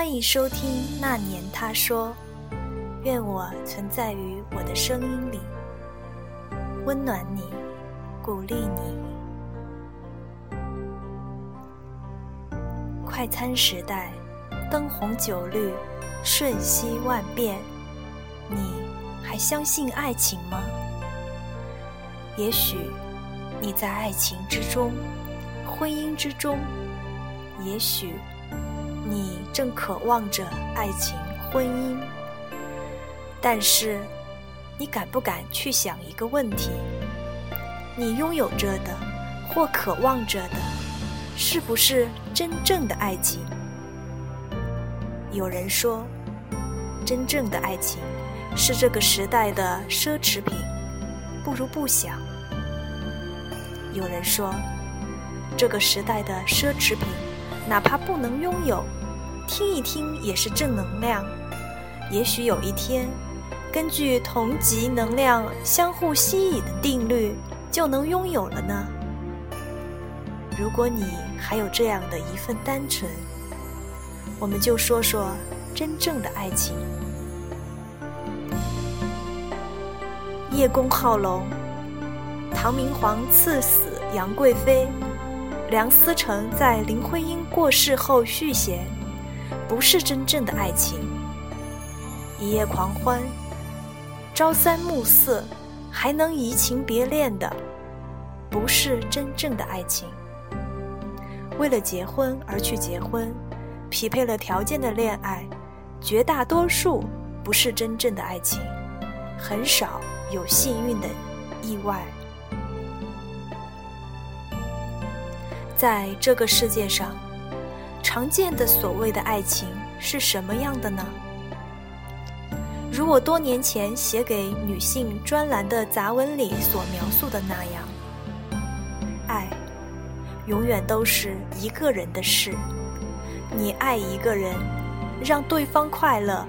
欢迎收听《那年他说》，愿我存在于我的声音里，温暖你，鼓励你。快餐时代，灯红酒绿，瞬息万变，你还相信爱情吗？也许你在爱情之中，婚姻之中，也许。你正渴望着爱情、婚姻，但是你敢不敢去想一个问题：你拥有着的或渴望着的，是不是真正的爱情？有人说，真正的爱情是这个时代的奢侈品，不如不想。有人说，这个时代的奢侈品。哪怕不能拥有，听一听也是正能量。也许有一天，根据同级能量相互吸引的定律，就能拥有了呢。如果你还有这样的一份单纯，我们就说说真正的爱情。叶公好龙，唐明皇赐死杨贵妃。梁思成在林徽因过世后续弦，不是真正的爱情。一夜狂欢，朝三暮四，还能移情别恋的，不是真正的爱情。为了结婚而去结婚，匹配了条件的恋爱，绝大多数不是真正的爱情，很少有幸运的意外。在这个世界上，常见的所谓的爱情是什么样的呢？如我多年前写给女性专栏的杂文里所描述的那样，爱永远都是一个人的事。你爱一个人，让对方快乐，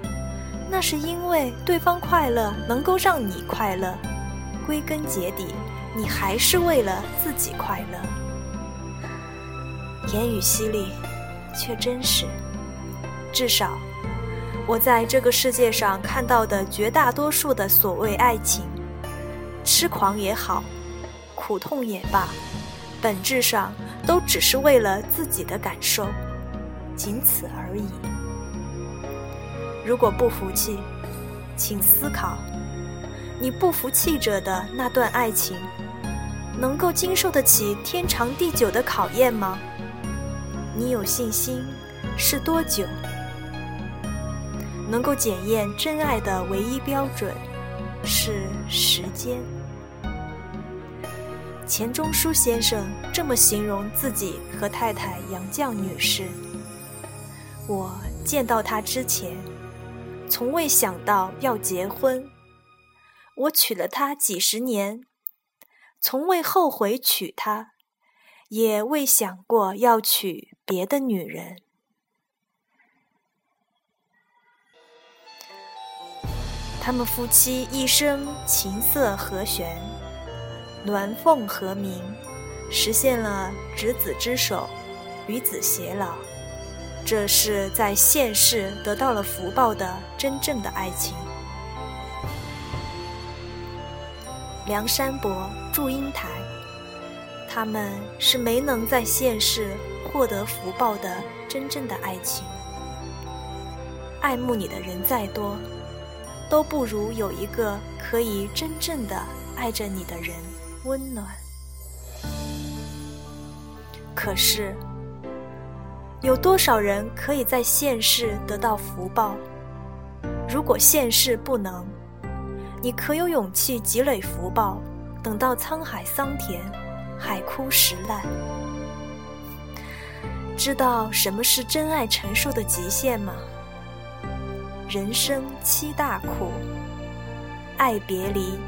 那是因为对方快乐能够让你快乐。归根结底，你还是为了自己快乐。言语犀利，却真实。至少，我在这个世界上看到的绝大多数的所谓爱情，痴狂也好，苦痛也罢，本质上都只是为了自己的感受，仅此而已。如果不服气，请思考：你不服气者的那段爱情，能够经受得起天长地久的考验吗？你有信心是多久？能够检验真爱的唯一标准是时间。钱钟书先生这么形容自己和太太杨绛女士：“我见到她之前，从未想到要结婚；我娶了她几十年，从未后悔娶她，也未想过要娶。”别的女人，他们夫妻一生琴瑟和弦，鸾凤和鸣，实现了执子之手，与子偕老。这是在现世得到了福报的真正的爱情。梁山伯、祝英台，他们是没能在现世。获得福报的真正的爱情，爱慕你的人再多，都不如有一个可以真正的爱着你的人温暖。可是，有多少人可以在现世得到福报？如果现世不能，你可有勇气积累福报，等到沧海桑田，海枯石烂？知道什么是真爱承受的极限吗？人生七大苦，爱别离，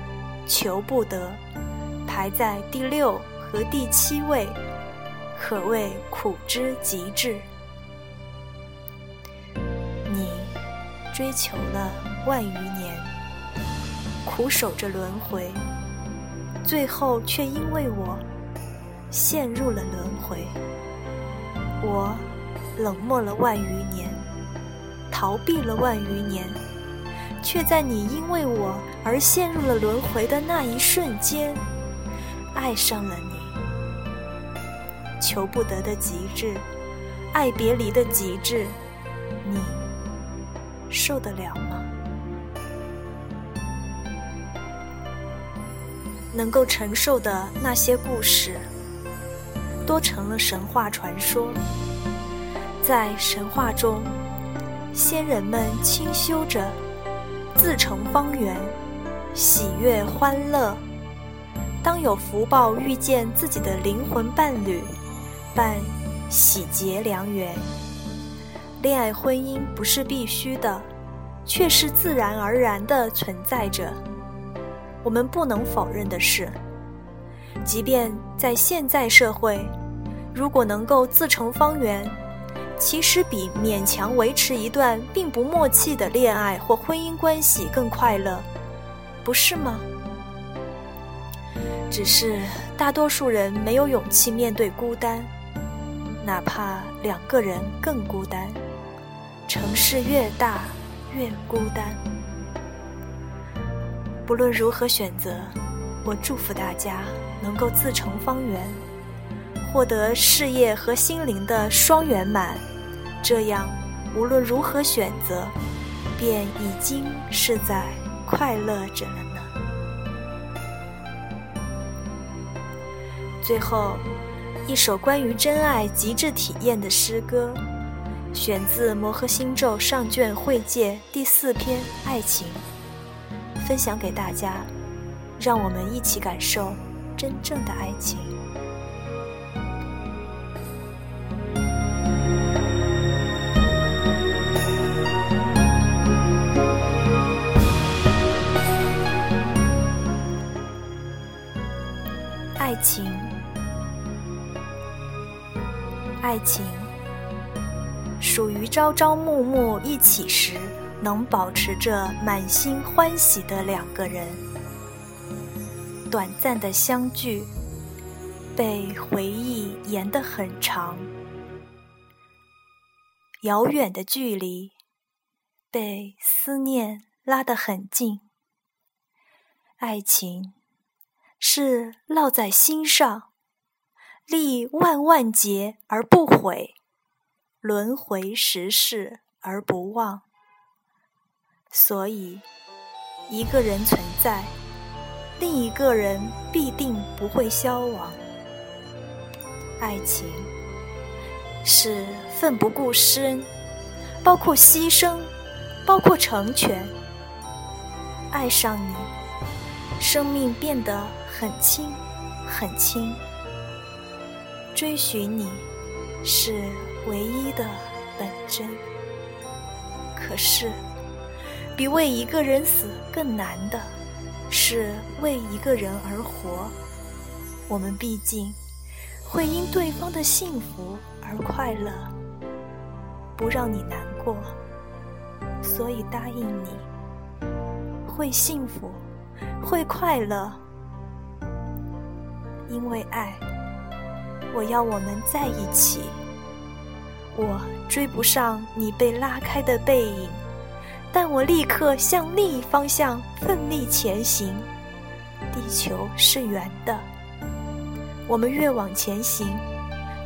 求不得，排在第六和第七位，可谓苦之极致。你追求了万余年，苦守着轮回，最后却因为我陷入了轮回。我冷漠了万余年，逃避了万余年，却在你因为我而陷入了轮回的那一瞬间，爱上了你。求不得的极致，爱别离的极致，你受得了吗？能够承受的那些故事，都成了神话传说。在神话中，仙人们清修着，自成方圆，喜悦欢乐。当有福报遇见自己的灵魂伴侣，伴喜结良缘。恋爱婚姻不是必须的，却是自然而然的存在着。我们不能否认的是，即便在现在社会，如果能够自成方圆。其实比勉强维持一段并不默契的恋爱或婚姻关系更快乐，不是吗？只是大多数人没有勇气面对孤单，哪怕两个人更孤单。城市越大，越孤单。不论如何选择，我祝福大家能够自成方圆。获得事业和心灵的双圆满，这样无论如何选择，便已经是在快乐着了呢。最后，一首关于真爱极致体验的诗歌，选自《摩诃星咒》上卷会界第四篇《爱情》，分享给大家，让我们一起感受真正的爱情。爱情，爱情，属于朝朝暮暮一起时能保持着满心欢喜的两个人。短暂的相聚，被回忆延得很长；遥远的距离，被思念拉得很近。爱情。是烙在心上，历万万劫而不悔，轮回十世而不忘。所以，一个人存在，另一个人必定不会消亡。爱情是奋不顾身，包括牺牲，包括成全。爱上你，生命变得。很轻，很轻。追寻你，是唯一的本真。可是，比为一个人死更难的，是为一个人而活。我们毕竟会因对方的幸福而快乐，不让你难过，所以答应你，会幸福，会快乐。因为爱，我要我们在一起。我追不上你被拉开的背影，但我立刻向另一方向奋力前行。地球是圆的，我们越往前行，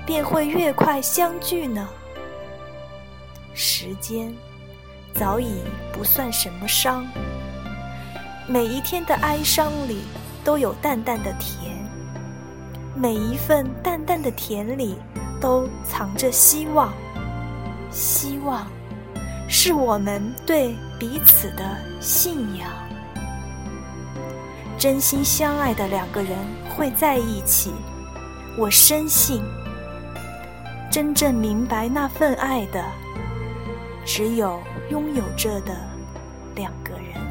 便会越快相聚呢。时间早已不算什么伤，每一天的哀伤里都有淡淡的甜。每一份淡淡的甜里，都藏着希望。希望，是我们对彼此的信仰。真心相爱的两个人会在一起，我深信。真正明白那份爱的，只有拥有着的两个人。